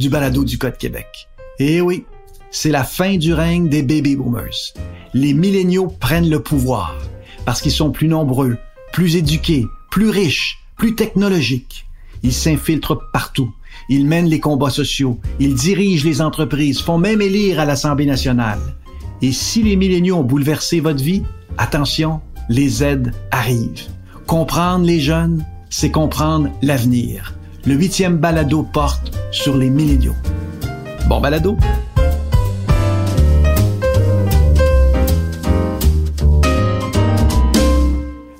du balado du Code Québec. Eh oui, c'est la fin du règne des baby boomers. Les milléniaux prennent le pouvoir parce qu'ils sont plus nombreux, plus éduqués, plus riches, plus technologiques. Ils s'infiltrent partout. Ils mènent les combats sociaux. Ils dirigent les entreprises, font même élire à l'Assemblée nationale. Et si les milléniaux ont bouleversé votre vie, attention, les aides arrivent. Comprendre les jeunes, c'est comprendre l'avenir. Le huitième balado porte sur les milléniaux. Bon balado.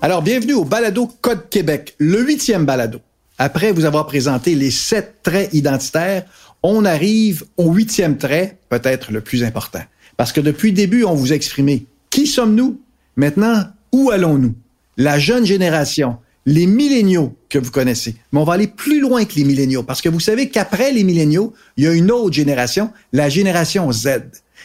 Alors, bienvenue au balado Code Québec, le huitième balado. Après vous avoir présenté les sept traits identitaires, on arrive au huitième trait, peut-être le plus important. Parce que depuis le début, on vous a exprimé qui sommes-nous? Maintenant, où allons-nous? La jeune génération, les milléniaux que vous connaissez. Mais on va aller plus loin que les milléniaux parce que vous savez qu'après les milléniaux, il y a une autre génération, la génération Z.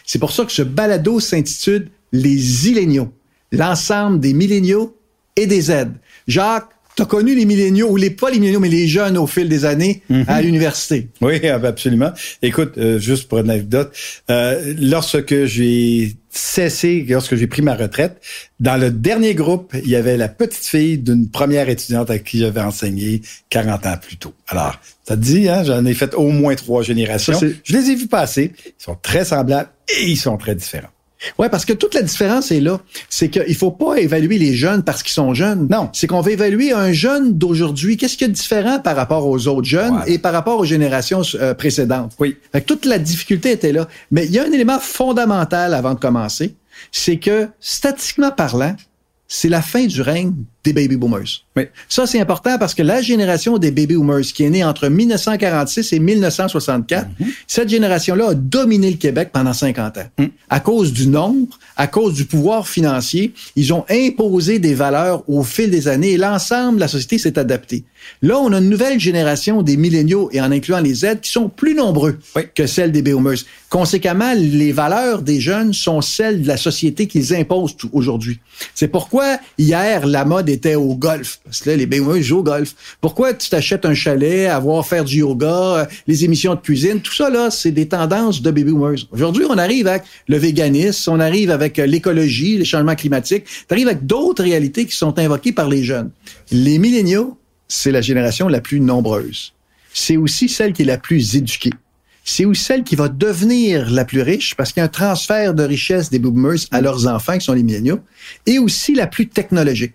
C'est pour ça que ce balado s'intitule Les Illéniaux, l'ensemble des milléniaux et des Z. Jacques, tu as connu les milléniaux, ou les pas les milléniaux, mais les jeunes au fil des années à l'université. Oui, absolument. Écoute, euh, juste pour une anecdote, euh, lorsque j'ai cessé, lorsque j'ai pris ma retraite, dans le dernier groupe, il y avait la petite fille d'une première étudiante à qui j'avais enseigné 40 ans plus tôt. Alors, ça te dit, hein, j'en ai fait au moins trois générations. Je les ai vus passer. Ils sont très semblables et ils sont très différents. Ouais, parce que toute la différence est là. C'est qu'il faut pas évaluer les jeunes parce qu'ils sont jeunes. Non. C'est qu'on va évaluer un jeune d'aujourd'hui. Qu'est-ce qu'il y a de différent par rapport aux autres jeunes Voilà. et par rapport aux générations euh, précédentes? Oui. Fait que toute la difficulté était là. Mais il y a un élément fondamental avant de commencer. C'est que, statistiquement parlant, c'est la fin du règne des baby boomers. Oui. Ça, c'est important parce que la génération des baby boomers qui est née entre 1946 et 1964, cette génération-là a dominé le Québec pendant 50 ans. À cause du nombre, à cause du pouvoir financier, ils ont imposé des valeurs au fil des années et l'ensemble de la société s'est adapté. Là, on a une nouvelle génération des milléniaux et en incluant les Z qui sont plus nombreux Oui. que celles des baby boomers. Conséquemment, les valeurs des jeunes sont celles de la société qu'ils imposent aujourd'hui. C'est pourquoi hier, la mode était au golf. Parce que là, jouent au golf. Pourquoi tu t'achètes un chalet, avoir faire du yoga, euh, les émissions de cuisine, tout ça là, c'est des tendances de baby boomers. Aujourd'hui, on arrive avec le véganisme, on arrive avec euh, l'écologie, les changements climatiques, on arrive avec d'autres réalités qui sont invoquées par les jeunes. Les milléniaux, c'est la génération la plus nombreuse. C'est aussi celle qui est la plus éduquée. C'est aussi celle qui va devenir la plus riche parce qu'il y a un transfert de richesse des boomers à leurs enfants, qui sont les milléniaux, et aussi la plus technologique.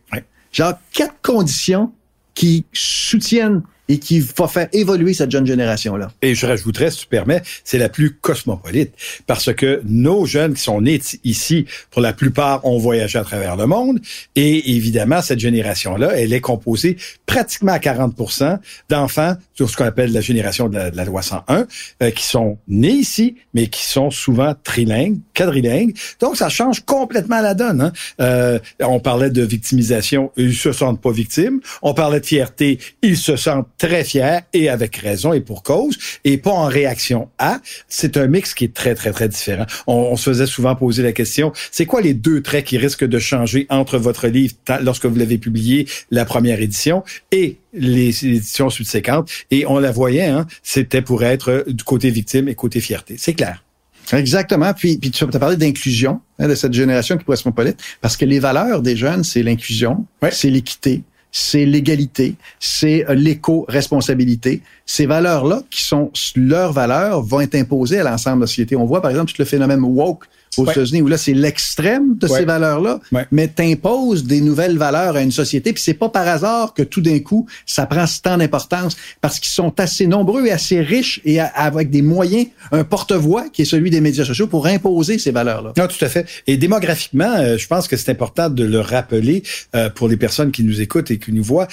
Genre quatre conditions qui soutiennent et qui vont faire évoluer cette jeune génération-là. Et je rajouterais, si tu permets, c'est la plus cosmopolite. Parce que nos jeunes qui sont nés ici, pour la plupart, ont voyagé à travers le monde. Et évidemment, cette génération-là, elle est composée pratiquement à 40% d'enfants sur ce qu'on appelle la génération de la, de loi 101, euh, qui sont nés ici, mais qui sont souvent trilingues, quadrilingues. Donc, ça change complètement la donne. Hein? Euh, on parlait de victimisation, ils se sentent pas victimes. On parlait de fierté, ils se sentent très fiers et avec raison et pour cause, et pas en réaction à. C'est un mix qui est très, très, très différent. On, on se faisait souvent poser la question, c'est quoi les deux traits qui risquent de changer entre votre livre lorsque vous l'avez publié, la première édition, et les éditions subséquentes? Et on la voyait, hein, c'était pour être du côté victime et côté fierté. C'est clair. Exactement. Puis, puis tu as parlé d'inclusion hein, de cette génération qui est cosmopolite, parce que les valeurs des jeunes, c'est l'inclusion, Ouais. c'est l'équité, c'est l'égalité, c'est euh, l'éco-responsabilité, ces valeurs-là, qui sont leurs valeurs, vont être imposées à l'ensemble de la société. On voit, par exemple, le phénomène woke aux Ouais. États-Unis, où là, c'est l'extrême de Ouais. ces valeurs-là, Ouais. mais t'imposes des nouvelles valeurs à une société, puis c'est pas par hasard que tout d'un coup, ça prend ce temps d'importance, parce qu'ils sont assez nombreux et assez riches et avec des moyens, un porte-voix qui est celui des médias sociaux pour imposer ces valeurs-là. Non, tout à fait. Et démographiquement, euh, je pense que c'est important de le rappeler euh, pour les personnes qui nous écoutent et qui nous voient.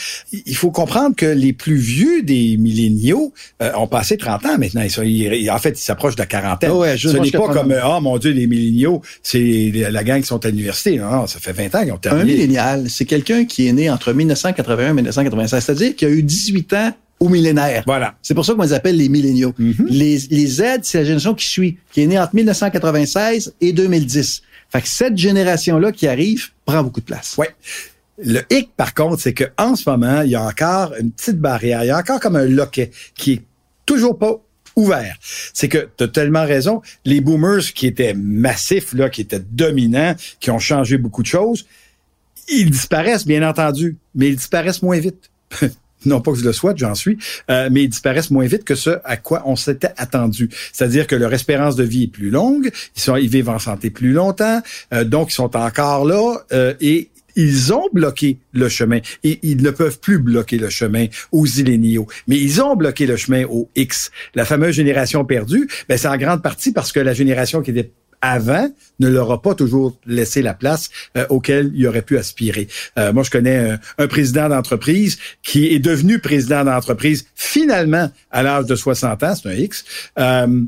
Il faut comprendre que les plus vieux des milléniaux euh, ont passé 30 ans maintenant. Ils sont, ils- en fait, ils s'approchent de la quarantaine. Ah je- Ce n'est pas comme, oh mon Dieu, les milléniaux, c'est la gang qui sont à l'université. Non, non, ça fait 20 ans qu'ils ont Un terminé. millénial, c'est quelqu'un qui est né entre 1981 et 1996, c'est-à-dire qu'il a eu 18 ans au millénaire. Voilà. C'est pour ça qu'on les appelle les milléniaux. Mhm. les, les Z, c'est la génération qui suit, qui est née entre 1996 et 2010. Fait que cette génération-là qui arrive prend beaucoup de place. Ouais. Le hic, par contre, c'est que en ce moment, il y a encore une petite barrière. Il y a encore comme un loquet qui est toujours pas ouvert. C'est que tu as tellement raison. Les boomers qui étaient massifs, là, qui étaient dominants, qui ont changé beaucoup de choses, ils disparaissent, bien entendu, mais ils disparaissent moins vite. Non pas que je le souhaite, j'en suis, euh, mais ils disparaissent moins vite que ce à quoi on s'était attendu. C'est-à-dire que leur espérance de vie est plus longue, ils sont ils vivent en santé plus longtemps, euh, donc ils sont encore là euh, et ils ont bloqué le chemin et ils ne peuvent plus bloquer le chemin aux illéniaux, mais ils ont bloqué le chemin aux X. La fameuse génération perdue, ben c'est en grande partie parce que la génération qui était avant ne leur a pas toujours laissé la place euh, auquel il aurait pu aspirer. Euh, moi, je connais un, président d'entreprise qui est devenu président d'entreprise finalement à l'âge de 60 ans, c'est un X, euh,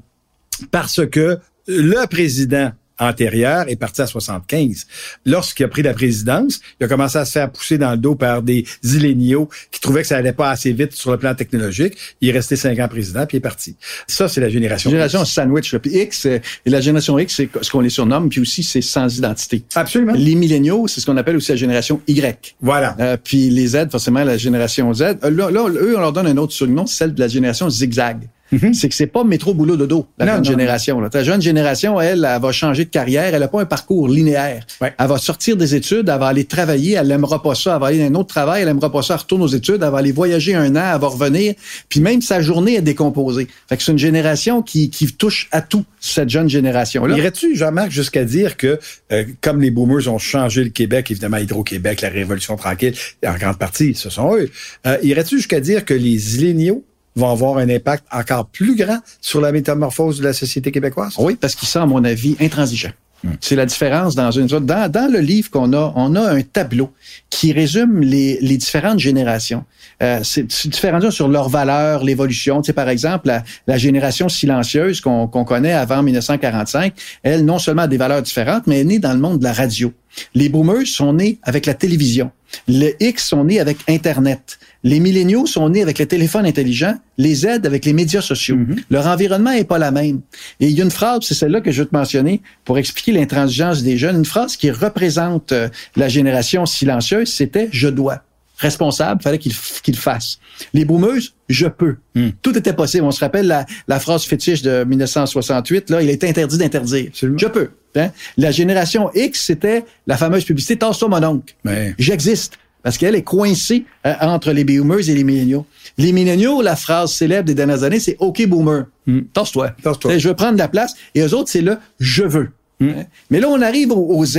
parce que le président antérieur est parti à 75. Lorsqu'il a pris la présidence, il a commencé à se faire pousser dans le dos par des illéniaux qui trouvaient que ça allait pas assez vite sur le plan technologique. Il est resté cinq ans président, puis il est parti. Ça, c'est la génération. Génération sandwich. Puis X, euh, et la génération X, c'est ce qu'on les surnomme, puis aussi c'est sans identité. Absolument. Les milléniaux, c'est ce qu'on appelle aussi la génération Y. Voilà. Euh, puis les Z, forcément, la génération Z. Euh, Là, là, eux, on leur donne un autre surnom, celle de la génération zigzag. C'est que c'est pas métro boulot dodo, la Non, jeune non, génération. Là. Ta jeune génération, elle, elle va changer de carrière. Elle a pas un parcours linéaire. Ouais. Elle va sortir des études, elle va aller travailler, elle aimera pas ça, elle va aller dans un autre travail, elle aimera pas ça, elle retourne aux études, elle va aller voyager un an, elle va revenir, puis même sa journée est décomposée. Fait que c'est une génération qui, qui touche à tout, cette jeune génération-là. Irais-tu, Jean-Marc, jusqu'à dire que, euh, comme les boomers ont changé le Québec, évidemment, Hydro-Québec, la Révolution tranquille, en grande partie, ce sont eux, euh, irais-tu jusqu'à dire que les illéniaux vont avoir un impact encore plus grand sur la métamorphose de la société québécoise? Oui, parce qu'ils sont, à mon avis, intransigeants. C'est la différence dans une dans, dans le livre qu'on a, on a un tableau qui résume les, les différentes générations. Euh, c'est différentes sur leurs valeurs, l'évolution. Tu sais, par exemple, la, la génération silencieuse qu'on qu'on connaît avant 1945, elle non seulement a des valeurs différentes, mais elle est née dans le monde de la radio. Les boomers sont nés avec la télévision. Les X sont nés avec Internet. Les milléniaux sont nés avec le téléphone intelligent. Les Z avec les médias sociaux. Leur environnement est pas la même. Et il y a une phrase, c'est celle-là que je veux te mentionner pour expliquer l'intransigeance des jeunes. Une phrase qui représente euh, la génération silencieuse, c'était « je dois ». Responsable, fallait qu'il qu'il fasse. Les boomers, je peux. Tout était possible. On se rappelle la, la phrase fétiche de 1968, là, il est interdit d'interdire. Je peux. Hein? La génération X, c'était la fameuse publicité « Tasse-toi mon oncle Ouais. J'existe. Parce qu'elle est coincée euh, entre les boomers et les milléniaux. Les milléniaux, la phrase célèbre des dernières années, c'est OK boomer, tasse-toi. Tasse-toi. Je veux prendre la place. Et eux autres, c'est le je veux. Hein? Mais là, on arrive au, au Z.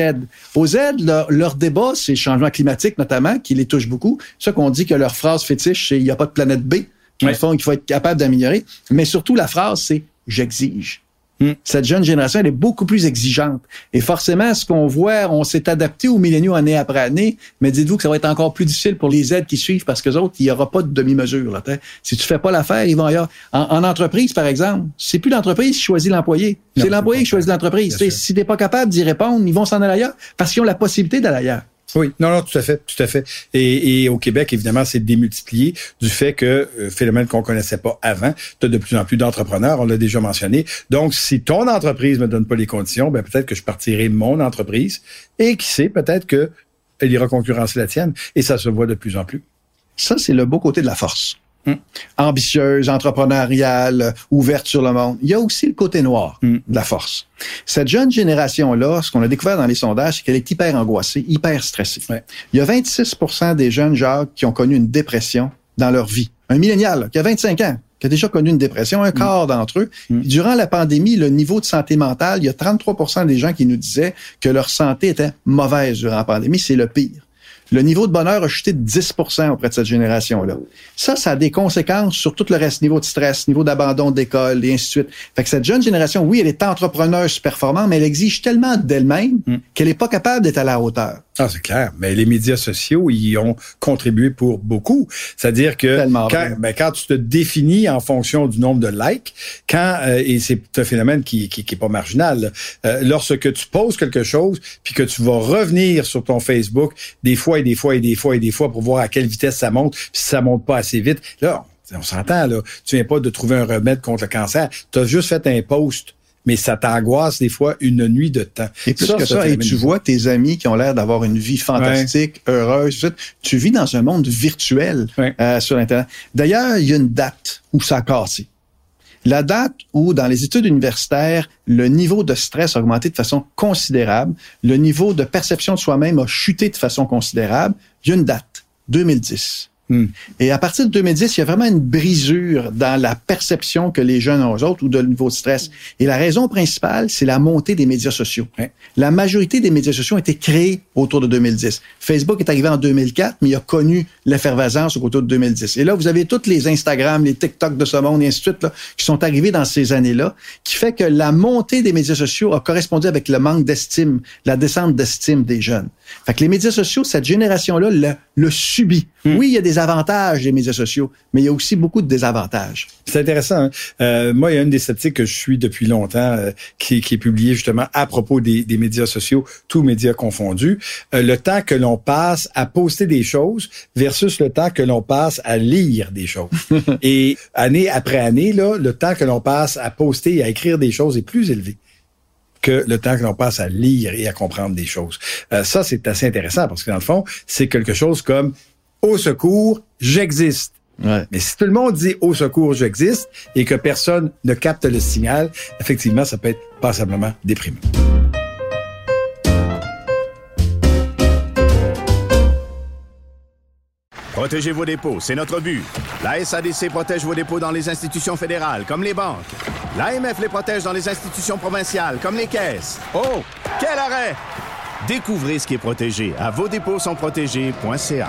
Au Z, leur, leur débat, c'est le changement climatique notamment, qui les touche beaucoup. C'est ça qu'on dit que leur phrase fétiche, c'est il n'y a pas de planète B. Le Ouais. fond, qu'il faut être capable d'améliorer. Mais surtout, la phrase, c'est j'exige. Hmm. Cette jeune génération, elle est beaucoup plus exigeante. Et forcément, ce qu'on voit, on s'est adapté aux milléniaux année après année, mais dites-vous que ça va être encore plus difficile pour les aides qui suivent parce que autres, il n'y aura pas de demi-mesure. Là, si tu fais pas l'affaire, ils vont ailleurs. En, en entreprise, par exemple, c'est plus l'entreprise qui choisit l'employé. C'est l'employé qui choisit l'entreprise. Si t'es pas capable d'y répondre, ils vont s'en aller ailleurs parce qu'ils ont la possibilité d'aller ailleurs. Oui, non, non, tout à fait, tout à fait. Et, au Québec, évidemment, c'est démultiplié du fait que euh, phénomène qu'on connaissait pas avant, tu as de plus en plus d'entrepreneurs, on l'a déjà mentionné. Donc, si ton entreprise me donne pas les conditions, ben peut-être que je partirai mon entreprise et qui sait, peut-être que elle ira concurrencer la tienne et ça se voit de plus en plus. Ça, c'est le beau côté de la force. Mm. Ambitieuse, entrepreneuriale, euh, ouverte sur le monde. Il y a aussi le côté noir Mm. de la force. Cette jeune génération-là, ce qu'on a découvert dans les sondages, c'est qu'elle est hyper angoissée, hyper stressée. Ouais. Il y a 26% des jeunes, Jacques, qui ont connu une dépression dans leur vie. Un millénial, qui a 25 ans, qui a déjà connu une dépression, un quart d'entre eux. Durant la pandémie, le niveau de santé mentale, il y a 33% des gens qui nous disaient que leur santé était mauvaise durant la pandémie. C'est le pire. Le niveau de bonheur a chuté de 10% auprès de cette génération-là. Ça, ça a des conséquences sur tout le reste, niveau de stress, niveau d'abandon d'école et ainsi de suite. Fait que cette jeune génération, oui, elle est entrepreneuse performante, mais elle exige tellement d'elle-même Mm. qu'elle n'est pas capable d'être à la hauteur. Ah, c'est clair. Mais les médias sociaux, ils ont contribué pour beaucoup. C'est-à-dire que quand, ben, quand tu te définis en fonction du nombre de likes, quand euh, et c'est un phénomène qui, qui, qui est pas marginal, là. Euh, lorsque tu poses quelque chose, puis que tu vas revenir sur ton Facebook des fois et des fois et des fois et des fois pour voir à quelle vitesse ça monte, puis si ça monte pas assez vite, là, on s'entend là. Tu viens pas de trouver un remède contre le cancer. Tu as juste fait un post. Mais ça t'angoisse des fois une nuit de temps. Et plus que ça, et tu vois tes amis qui ont l'air d'avoir une vie fantastique, heureuse, tu vis dans un monde virtuel Ouais. euh, sur Internet. D'ailleurs, il y a une date où ça a cassé. La date où, dans les études universitaires, le niveau de stress a augmenté de façon considérable, le niveau de perception de soi-même a chuté de façon considérable, il y a une date, 2010. Hmm. Et à partir de 2010, il y a vraiment une brisure dans la perception que les jeunes ont aux autres ou de niveau de stress. Et la raison principale, c'est la montée des médias sociaux. La majorité des médias sociaux ont été créés autour de 2010. Facebook est arrivé en 2004, mais il a connu l'effervescence autour de 2010. Et là, vous avez toutes les Instagram, les TikTok de ce monde et ainsi de suite, là, qui sont arrivés dans ces années-là, qui fait que la montée des médias sociaux a correspondu avec le manque d'estime, la descente d'estime des jeunes. Fait que les médias sociaux, cette génération-là le, le subit. Oui, il y a des avantages des médias sociaux, mais il y a aussi beaucoup de désavantages. C'est intéressant. hein. Euh, moi, il y a une des statistiques que je suis depuis longtemps euh, qui, qui est publiée justement à propos des, des médias sociaux, tous médias confondus. Euh, le temps que l'on passe à poster des choses versus le temps que l'on passe à lire des choses. et année après année, là, le temps que l'on passe à poster et à écrire des choses est plus élevé que le temps que l'on passe à lire et à comprendre des choses. Euh, ça, c'est assez intéressant parce que dans le fond, c'est quelque chose comme au secours, j'existe. Ouais. Mais si tout le monde dit au secours, j'existe et que personne ne capte le signal, effectivement, ça peut être passablement déprimant. Protégez vos dépôts, c'est notre but. La SADC protège vos dépôts dans les institutions fédérales, comme les banques. L'AMF les protège dans les institutions provinciales, comme les caisses. Oh, quel arrêt! Découvrez ce qui est protégé à vos dépôts sont protégés.ca.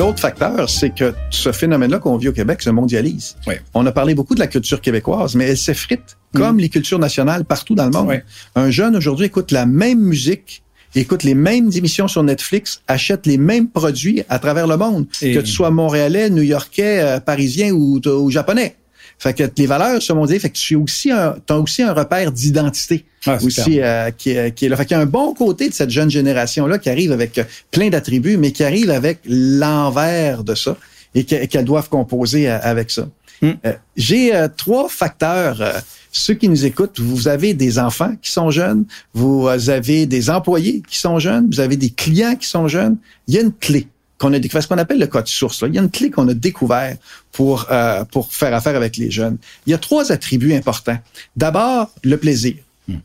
L'autre facteur, c'est que ce phénomène-là qu'on vit au Québec se mondialise. Ouais. On a parlé beaucoup de la culture québécoise, mais elle s'effrite comme les cultures nationales partout dans le monde. Ouais. Un jeune aujourd'hui écoute la même musique, écoute les mêmes émissions sur Netflix, achète les mêmes produits à travers le monde, Et- que tu sois montréalais, new-yorkais, euh, parisien ou, ou japonais. Fait que les valeurs se mondialisent, fait que tu as aussi un, t'as aussi un repère d'identité Ah, aussi euh, qui, est, qui est là. Fait qu'il y a un bon côté de cette jeune génération-là qui arrive avec euh, plein d'attributs, mais qui arrive avec l'envers de ça et que- qu'elles doivent composer euh, avec ça. Hmm. Euh, J'ai euh, trois facteurs. euh, ceux qui nous écoutent, vous avez des enfants qui sont jeunes, vous avez des employés qui sont jeunes, vous avez des clients qui sont jeunes. Il y a une clé qu'on a découvert, ce qu'on appelle le code source. Là. Il y a une clé qu'on a découvert pour euh, pour faire affaire avec les jeunes. Il y a trois attributs importants. D'abord, le plaisir.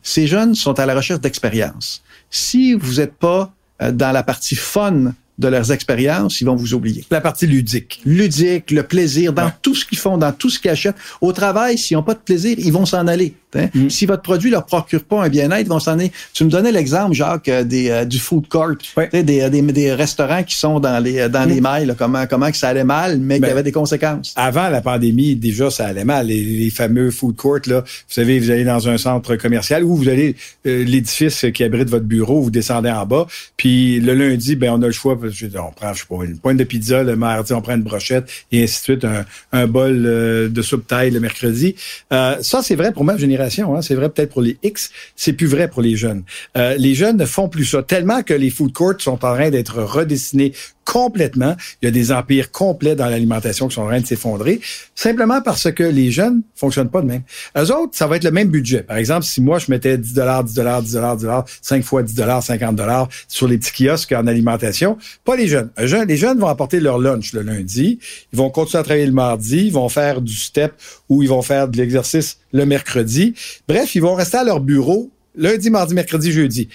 Ces jeunes sont à la recherche d'expérience. Si vous n'êtes pas euh, dans la partie fun de leurs expériences, ils vont vous oublier. La partie ludique. Ludique, le plaisir, dans Ouais. tout ce qu'ils font, dans tout ce qu'ils achètent. Au travail, s'ils n'ont pas de plaisir, ils vont s'en aller. Hein. Mm. Si votre produit leur procure pas un bien-être, ils vont s'en aller. Tu me donnais l'exemple, Jacques, euh, des, euh, du food court, Ouais. Tu sais, des, des, des restaurants qui sont dans les euh, dans les mailles, là, comment comment que ça allait mal, mais Ben, qu'il y avait des conséquences. Avant la pandémie, déjà, ça allait mal. Les, les fameux food courts, là, vous savez, vous allez dans un centre commercial ou vous allez euh, l'édifice qui abrite votre bureau, vous descendez en bas, puis le lundi, ben on a le choix. On prend, je sais pas, une pointe de pizza. Le mardi, on prend une brochette et ainsi de suite. Un, un bol euh, de soupe taille le mercredi. Euh, ça, c'est vrai pour ma génération. Hein. C'est vrai peut-être pour les X, c'est plus vrai pour les jeunes. Euh, les jeunes ne font plus ça tellement que les food courts sont en train d'être redessinés complètement. Il y a des empires complets dans l'alimentation qui sont en train de s'effondrer, simplement parce que les jeunes fonctionnent pas de même. Eux autres, ça va être le même budget. Par exemple, si moi, je mettais 10 dollars, 10 dollars, 10 dollars, 10 dollars, 5 fois 10 dollars, 50 dollars sur les petits kiosques en alimentation, pas les jeunes. Les jeunes vont apporter leur lunch le lundi, ils vont continuer à travailler le mardi, ils vont faire du step ou ils vont faire de l'exercice le mercredi. Bref, ils vont rester à leur bureau lundi, mardi, mercredi, jeudi.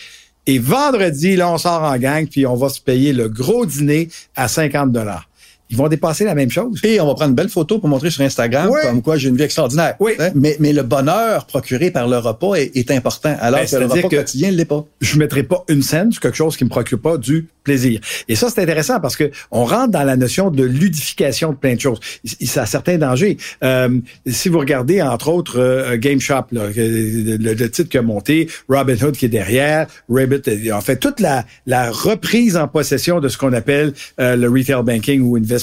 Et vendredi, là, on sort en gang, puis on va se payer le gros dîner à 50 dollars ils vont dépasser la même chose. Et on va prendre une belle photo pour montrer sur Instagram comme quoi j'ai une vie extraordinaire. Oui. Hein? Mais, mais le bonheur procuré par le repas est, important, alors ben, que le repas quotidien ne l'est pas. Je mettrai pas une scène sur quelque chose qui me procure pas du plaisir. Et ça, c'est intéressant parce que on rentre dans la notion de ludification de plein de choses. Ça a certains dangers. Euh, si vous regardez, entre autres, euh, Game Shop, là, le, titre qui a monté, Robin Hood qui est derrière, Rabbit, en fait, toute la, la reprise en possession de ce qu'on appelle euh, le retail banking ou investment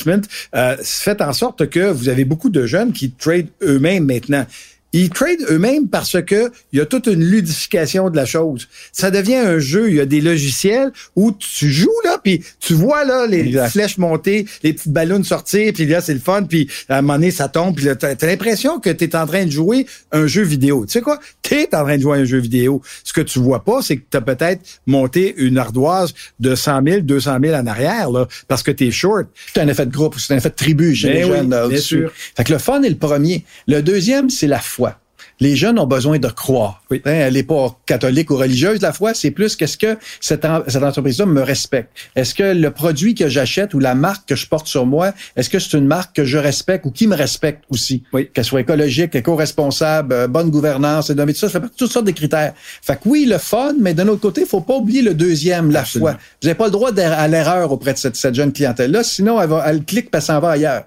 euh, fait en sorte que vous avez beaucoup de jeunes qui trade eux-mêmes maintenant. Ils tradent eux-mêmes parce que il y a toute une ludification de la chose. Ça devient un jeu. Il y a des logiciels où tu joues là, puis tu vois là les flèches monter, les petites ballons sortir, puis là c'est le fun, puis à un moment donné ça tombe, puis là t'as as, l'impression que tu es en train de jouer un jeu vidéo. Tu sais quoi? T'es en train de jouer un jeu vidéo. Ce que tu vois pas, c'est que t'as peut-être monté une ardoise de 100 000, 200 000 en arrière là, parce que t'es short. C'est un effet de groupe, c'est un effet de tribu les ben jeunes. bien sûr. Fait que le fun est le premier. Le deuxième, c'est la les jeunes ont besoin de croire. Hein, elle n'est pas catholique ou religieuse, la foi, c'est plus qu'est-ce que cette, cette entreprise-là me respecte. Est-ce que le produit que j'achète ou la marque que je porte sur moi, est-ce que c'est une marque que je respecte ou qui me respecte aussi? Oui. Qu'elle soit écologique, éco-responsable, euh, bonne gouvernance, et tout ça, ça fait toutes sortes de critères. Fait que oui, le fun, mais d'un autre côté, il faut pas oublier le deuxième, la foi. Vous n'avez pas le droit à l'erreur auprès de cette, cette jeune clientèle-là, sinon elle, va, elle clique, et s'en va ailleurs.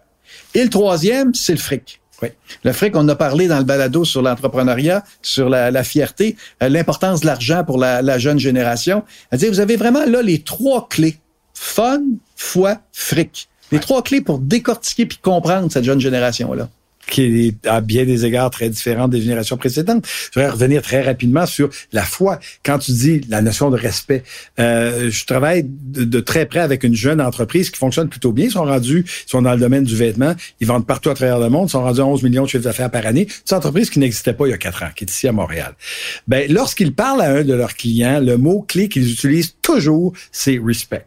Et le troisième, c'est le fric. Oui. Le fric, on a parlé dans le balado sur l'entrepreneuriat, sur la, fierté, euh, l'importance de l'argent pour la, jeune génération. dire vous avez vraiment là les trois clés. Fun, foi, fric. Les trois clés pour décortiquer puis comprendre cette jeune génération-là qui est à bien des égards très différent des générations précédentes. Je voudrais revenir très rapidement sur la foi. Quand tu dis la notion de respect, euh, je travaille de, très près avec une jeune entreprise qui fonctionne plutôt bien. Ils sont rendus, ils sont dans le domaine du vêtement, ils vendent partout à travers le monde, ils sont rendus à 11 millions de chiffres d'affaires par année. C'est une entreprise qui n'existait pas il y a quatre ans, qui est ici à Montréal. Ben, lorsqu'ils parlent à un de leurs clients, le mot clé qu'ils utilisent toujours, c'est respect.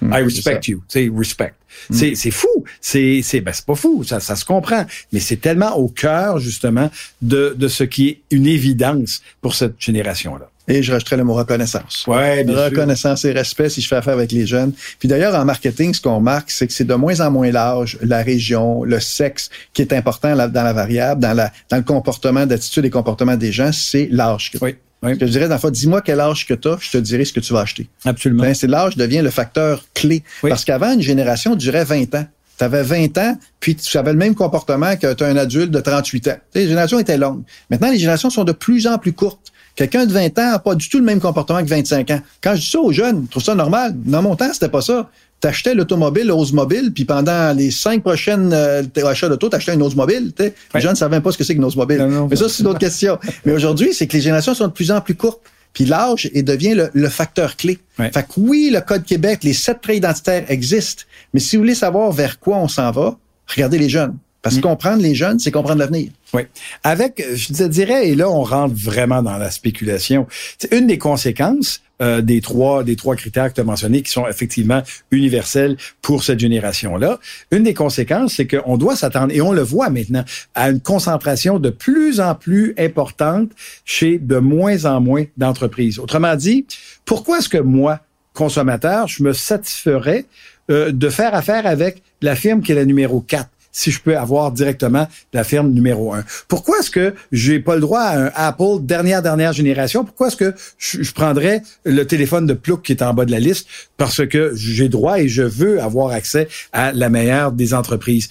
Hmm, I respect you. C'est respect. C'est, c'est fou. C'est, c'est, ben, pas fou. Ça, ça se comprend. Mais c'est tellement au cœur, justement, de, de ce qui est une évidence pour cette génération-là. Et je rajouterais le mot reconnaissance. Ouais, bien reconnaissance et respect si je fais affaire avec les jeunes. Puis d'ailleurs, en marketing, ce qu'on remarque, c'est que c'est de moins en moins l'âge, la région, le sexe qui est important dans la variable, dans, la, dans le comportement, d'attitude et comportement des gens, c'est l'âge. Oui. Je te dirais, dans dis-moi quel âge que tu as, je te dirai ce que tu vas acheter. Absolument. Ben, c'est l'âge devient le facteur clé. Parce qu'avant, une génération durait 20 ans. Tu avais 20 ans, puis tu avais le même comportement que tu un adulte de 38 ans. les générations étaient longues. Maintenant, les générations sont de plus en plus courtes. Quelqu'un de 20 ans n'a pas du tout le même comportement que 25 ans. Quand je dis ça aux jeunes, je trouve ça normal. Dans mon temps, c'était pas ça t'achetais l'automobile Oldsmobile, puis pendant les cinq prochaines euh, achats d'auto, t'achetais une Oldsmobile. Les gens ne savaient même pas ce que c'est qu'une Oldsmobile. Mais ça, c'est une autre question. Mais aujourd'hui, c'est que les générations sont de plus en plus courtes. Puis l'âge et devient le, facteur clé. Fait que oui, le Code Québec, les sept traits identitaires existent, mais si vous voulez savoir vers quoi on s'en va, regardez les jeunes. Parce que comprendre les jeunes, c'est comprendre l'avenir. Oui. Avec, je te dirais, et là, on rentre vraiment dans la spéculation. C'est une des conséquences euh, des trois des trois critères que tu as mentionnés qui sont effectivement universels pour cette génération-là. Une des conséquences, c'est qu'on doit s'attendre, et on le voit maintenant, à une concentration de plus en plus importante chez de moins en moins d'entreprises. Autrement dit, pourquoi est-ce que moi, consommateur, je me satisferais euh, de faire affaire avec la firme qui est la numéro 4? Si je peux avoir directement la firme numéro un. Pourquoi est-ce que j'ai pas le droit à un Apple dernière dernière génération? Pourquoi est-ce que je, prendrais le téléphone de Plouk qui est en bas de la liste parce que j'ai droit et je veux avoir accès à la meilleure des entreprises?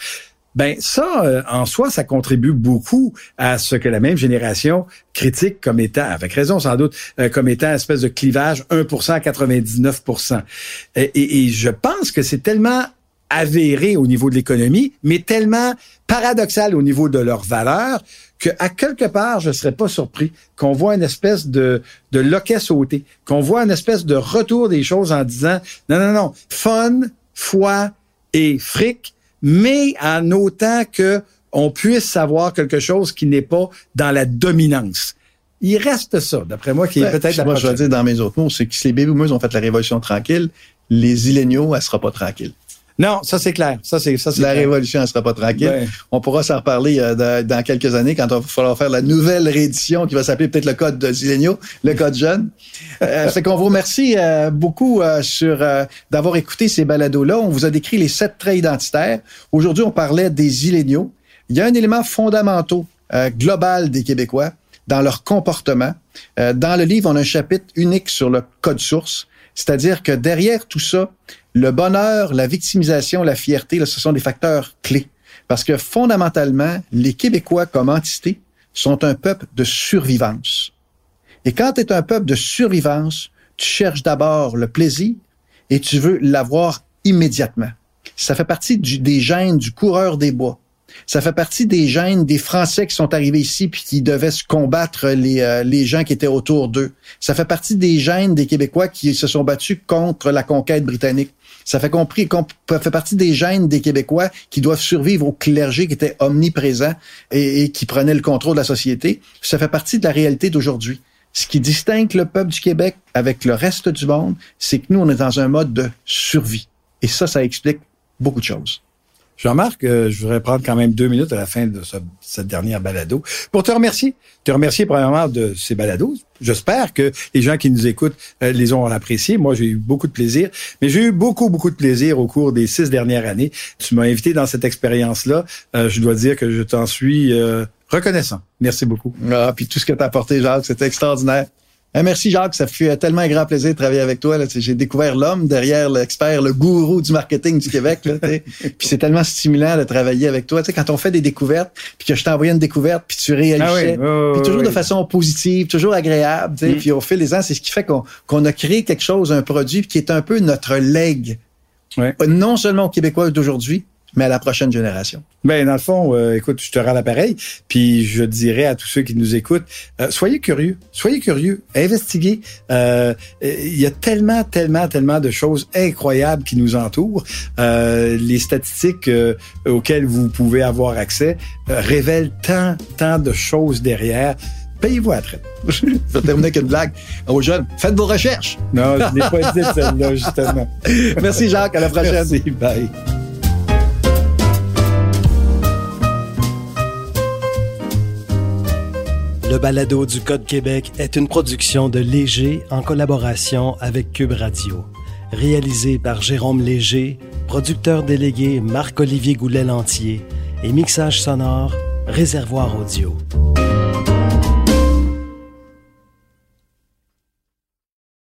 Ben ça, euh, en soi, ça contribue beaucoup à ce que la même génération critique comme étant, avec raison sans doute, euh, comme étant une espèce de clivage 1% à 99%. Et, et, et je pense que c'est tellement avérées au niveau de l'économie, mais tellement paradoxales au niveau de leurs valeurs que à quelque part, je serais pas surpris qu'on voit une espèce de, de loquet sauté, qu'on voit une espèce de retour des choses en disant, non, non, non, fun, foi et fric, mais en autant que on puisse savoir quelque chose qui n'est pas dans la dominance. Il reste ça, d'après moi, qui est Ouais, peut-être la Moi, je vais dire dans mes autres mots, c'est que si les boomers ont fait la révolution tranquille, les illéniaux, elle sera pas tranquille. Non, ça c'est clair. Ça c'est ça c'est La clair. révolution, elle sera pas tranquille. On pourra s'en reparler euh, dans, dans quelques années quand on va falloir faire la nouvelle réédition qui va s'appeler peut-être le code de Zilenio, le code jeune. Euh, fait qu'on vous remercie euh, beaucoup euh, sur euh, d'avoir écouté ces balados-là. On vous a décrit les sept traits identitaires. Aujourd'hui, on parlait des illéniaux. Il y a un élément fondamental euh, global des Québécois dans leur comportement. Euh, dans le livre, on a un chapitre unique sur le code source, c'est-à-dire que derrière tout ça, le bonheur, la victimisation, la fierté, ce sont des facteurs clés. Parce que fondamentalement, les Québécois comme entité sont un peuple de survivance. Et quand tu es un peuple de survivance, tu cherches d'abord le plaisir et tu veux l'avoir immédiatement. Ça fait partie des gènes du coureur des bois. Ça fait partie des gènes des Français qui sont arrivés ici puis qui devaient se combattre les, euh, les gens qui étaient autour d'eux. Ça fait partie des gènes des Québécois qui se sont battus contre la conquête britannique. Ça fait, compris, comp- fait partie des gènes des Québécois qui doivent survivre au clergé qui était omniprésent et, et qui prenait le contrôle de la société. Ça fait partie de la réalité d'aujourd'hui. Ce qui distingue le peuple du Québec avec le reste du monde, c'est que nous, on est dans un mode de survie. Et ça, ça explique beaucoup de choses. Jean-Marc, euh, je voudrais prendre quand même deux minutes à la fin de ce- cette dernière balado pour te remercier. Te remercier premièrement de ces balados. J'espère que les gens qui nous écoutent euh, les ont appréciés. Moi, j'ai eu beaucoup de plaisir, mais j'ai eu beaucoup, beaucoup de plaisir au cours des six dernières années. Tu m'as invité dans cette expérience-là. Euh, je dois dire que je t'en suis euh, reconnaissant. Merci beaucoup. Ah, puis tout ce que tu as apporté, Jacques, c'était extraordinaire. Eh, merci, Jacques. Ça fut tellement un grand plaisir de travailler avec toi. J'ai découvert l'homme derrière l'expert, le gourou du marketing du Québec. Là, puis c'est tellement stimulant de travailler avec toi. Quand on fait des découvertes, puis que je t'envoyais une découverte, puis tu réalisais, Ah oui, puis toujours oui. de façon positive, toujours agréable. Mm. Puis au fil des ans, c'est ce qui fait qu'on a créé quelque chose, un produit qui est un peu notre legs, Ouais. non seulement aux Québécois d'aujourd'hui, mais à la prochaine génération. Ben dans le fond, euh, écoute, je te rends l'appareil, puis je dirais à tous ceux qui nous écoutent, euh, soyez curieux, soyez curieux, investiguez. Euh, Il y a tellement, tellement, tellement de choses incroyables qui nous entourent. Euh, les statistiques euh, auxquelles vous pouvez avoir accès euh, révèlent tant, tant de choses derrière. Payez-vous à la traite. je vais terminer avec une blague aux jeunes. Faites vos recherches. Non, je n'ai pas dit celle-là, justement. Merci, Jacques. À la prochaine. Merci, bye. Le balado du Code Québec est une production de Léger en collaboration avec Cube Radio. Réalisé par Jérôme Léger, producteur délégué Marc-Olivier Goulet-Lantier et mixage sonore Réservoir Audio.